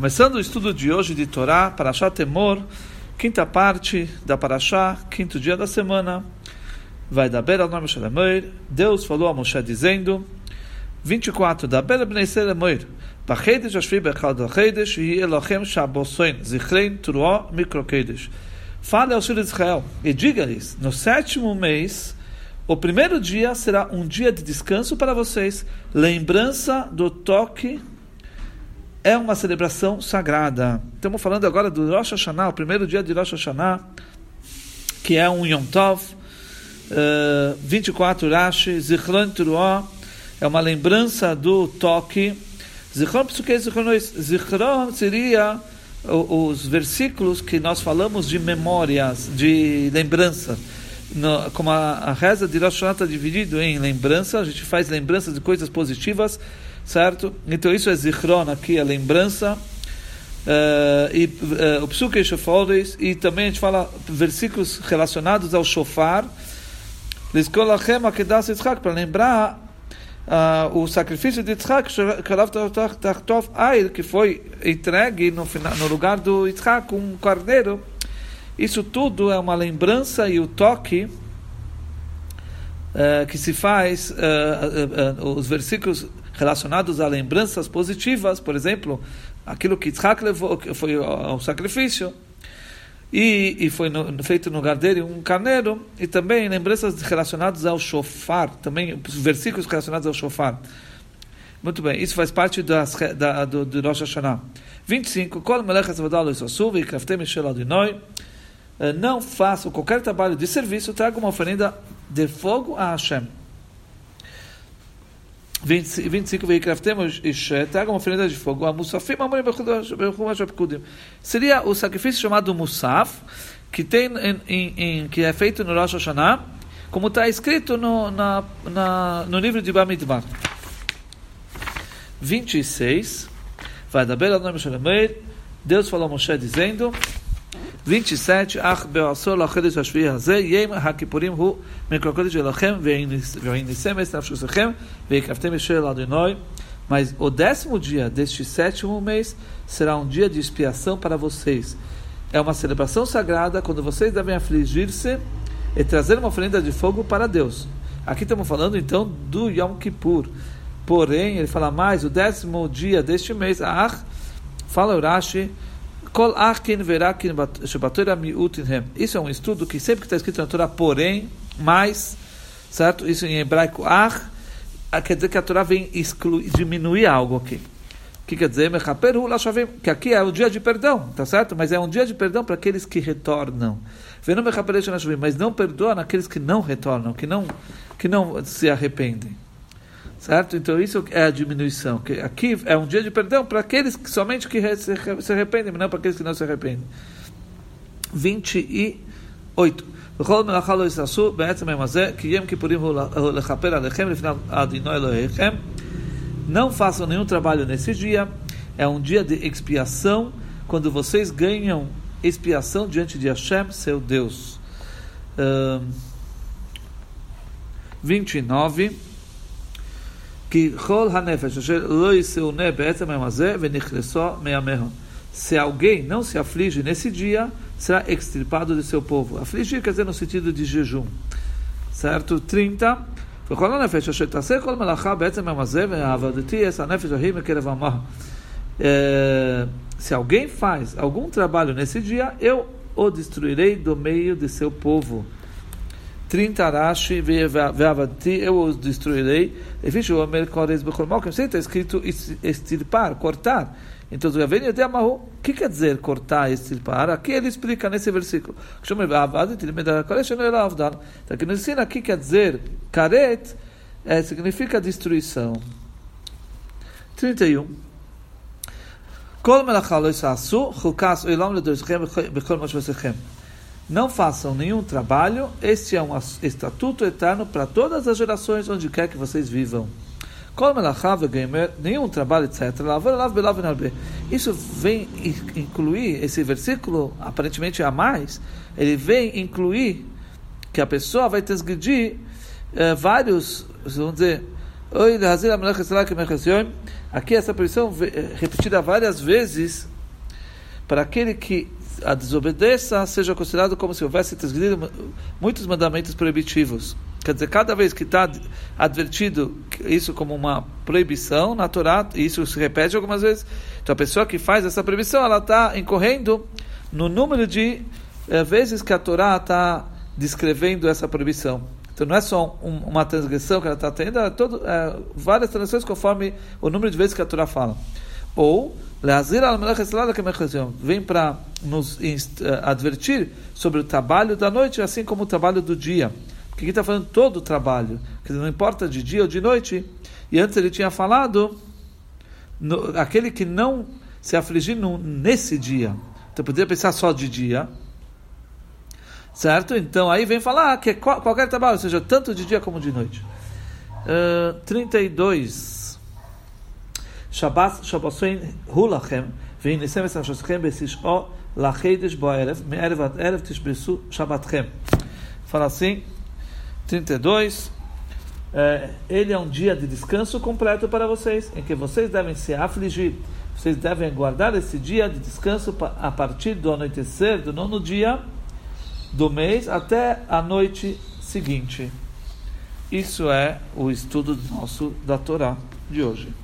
Começando o estudo de hoje de Torá, Parashat Temor, quinta parte da Parashá, quinto dia da semana. Vai da Bera nome Shalemoir. Deus falou a Moshe dizendo, 24, da Bera Bnei Selemoir, Bachedesh Ashvi Bechad Achedesh, Yi Elochem Shabosoin, Zichlein Turuó Mikrokedesh. Fale aos filhos de Israel e diga-lhes, no sétimo mês, o primeiro dia será um dia de descanso para vocês, lembrança do toque é uma celebração sagrada. Estamos falando agora do Rosh Hashanah, o primeiro dia de Rosh Hashanah, que é um Yom Tov, uh, 24 Rashi, Zichron Turuó, é uma lembrança do toque. Zichron Psuke Zichron seria os versículos que nós falamos de memórias, de lembrança. No, como a, a, reza de Rosh Hashanah está dividido em lembrança, a gente faz lembranças de coisas positivas, certo? Então isso é zichron aqui, a lembrança. Uh, e uh, o shofores e também a gente fala versículos relacionados ao shofar para lembrar uh, o sacrifício de Yitzhak que foi entregue no, final, no lugar do Yitzhak um cordeiro isso tudo é uma lembrança e o toque uh, que se faz, uh, uh, os versículos relacionados a lembranças positivas, por exemplo, aquilo que Yitzhak levou, que foi o sacrifício, e, e foi no, feito no lugar dele um carneiro, e também lembranças relacionadas ao shofar, também versículos relacionados ao shofar. Muito bem, isso faz parte das, da, do, do Rosh Hashanah. 25. Kol melech azvadal loisosu, v'ikraftem shel adinoi. Eh, não façam qualquer trabalho de serviço, traga uma oferenda de fogo a Hashem. 25 Veikraftemos traga uma oferenda de fogo a Musafim Seria o sacrifício chamado Musaf, que, tem em, em, em, que é feito no Rosh Hashanah, como está escrito no, na, na, no livro de Bamidbar. 26. Vai da Bela nome Deus falou a Moshe dizendo 27, Ach be'asor lachedesh hashvi hazeh, yem hakipurim hu mikrokodesh elachem, ve'inisem es nafshusechem, ve'ikaftem esher adonoi. Mas o décimo dia deste sétimo mês será um dia de expiação para vocês. É uma celebração sagrada quando vocês devem afligir-se e trazer uma oferenda de fogo para Deus. Aqui estamos falando então do Yom Kippur. Porém, ele fala mais, o décimo dia deste mês, Ach, fala Urashi, Isso é um estudo que sempre que está escrito na Torá, porém, mais, certo? Isso em hebraico, Ach, quer dizer que a Torá vem excluir, diminuir algo aqui. O que quer dizer? Que aqui é o dia de perdão, tá certo? Mas é um dia de perdão para aqueles que retornam. Mas não perdoa naqueles que não retornam, que não, que não se arrependem. Certo? Então isso é a diminuição. Que aqui é um dia de perdão para aqueles que somente que se arrependem, não para aqueles que não se arrependem. 28. Não façam nenhum trabalho nesse dia. É um dia de expiação, quando vocês ganham expiação diante de Hashem, seu Deus. Um, 29 que se alguém não se aflige nesse dia, será extirpado de seu povo. Afligir quer dizer no sentido de jejum. Certo? 30. É, se alguém faz algum trabalho nesse dia, eu o destruirei do meio de seu povo. 30 Arashi ve'avati, eu os destruirei. E fiz o Omer Kores Bechormokim. Sempre está escrito extirpar, cortar. Então, o que quer dizer cortar, extirpar? Aqui ele explica nesse versículo. Então, aqui nos ensina aqui quer dizer karet, é, significa destruição. 31. כל מלאכה לא יעשו, חוקס עולם לדורשכם בכל מה שעשיכם. Não façam nenhum trabalho, este é um estatuto eterno para todas as gerações, onde quer que vocês vivam. Nenhum trabalho, etc. Isso vem incluir, esse versículo, aparentemente a mais, ele vem incluir que a pessoa vai transgredir eh, vários, vamos dizer, Aqui essa proibição repetida várias vezes para aquele que a desobedeça seja considerado como se houvesse transgredido muitos mandamentos proibitivos. Quer dizer, cada vez que está advertido isso como uma proibição na Torá, e isso se repete algumas vezes, então a pessoa que faz essa proibição, ela está incorrendo no número de é, vezes que a Torá está descrevendo essa proibição. Então não é só um, uma transgressão que ela está tendo, é todo, é, várias transgressões conforme o número de vezes que a Torá fala. Ou, vem para nos uh, advertir sobre o trabalho da noite, assim como o trabalho do dia. Porque aqui está falando todo o trabalho, que não importa de dia ou de noite. E antes ele tinha falado no, aquele que não se afligir no, nesse dia. Então poderia pensar só de dia, Certo? Então aí vem falar que qualquer trabalho, seja tanto de dia como de noite. Uh, 32. Shabbat Shabbosoin Hulachem vem nisem es Hashoschem besisho lachedesh boerev me'erev ad erev tishbesu Shabbatchem. Fala assim, 32. É, ele é um dia de descanso completo para vocês, em que vocês devem se afligir. Vocês devem guardar esse dia de descanso a partir do anoitecer do nono dia do mês até a noite seguinte. Isso é o estudo nosso da Torá de hoje.